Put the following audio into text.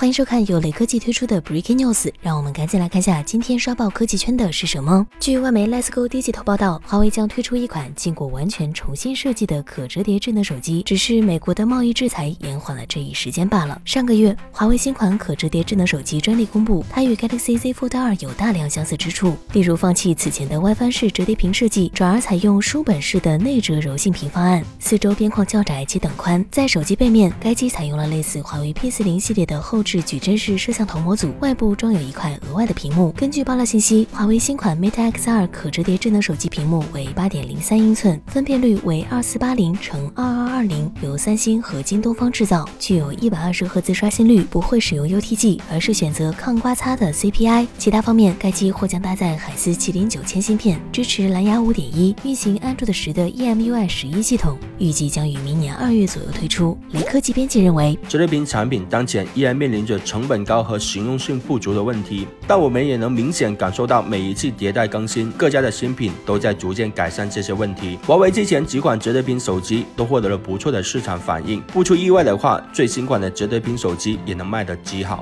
欢迎收看由雷科技推出的 Breaking News，让我们赶紧来看下今天刷爆科技圈的是什么。据外媒 Let's Go Digital 报道，华为将推出一款经过完全重新设计的可折叠智能手机，只是美国的贸易制裁延缓了这一时间罢了。上个月，华为新款可折叠智能手机专利公布，它与 Galaxy Z Fold 2有大量相似之处，例如放弃此前的外翻式折叠屏设计，转而采用书本式的内折柔性屏方案，四周边框较窄且等宽。在手机背面，该机采用了类似华为 P40 系列的后置。是矩阵式摄像头模组，外部装有一块额外的屏幕。根据爆料信息，华为新款 Mate X2 可折叠智能手机屏幕为八点零三英寸，分辨率为二四八零乘二二二零，由三星和京东方制造，具有一百二十赫兹刷新率，不会使用 UTG，而是选择抗刮擦的 CPI。其他方面，该机或将搭载海思麒麟九千芯片，支持蓝牙五点一，运行安卓的十的 EMUI 十一系统，预计将于明年二月左右推出。雷科技编辑认为，折叠屏产品当前依然面临临。着成本高和实用性不足的问题，但我们也能明显感受到每一次迭代更新，各家的新品都在逐渐改善这些问题。华为之前几款折叠屏手机都获得了不错的市场反应，不出意外的话，最新款的折叠屏手机也能卖得极好。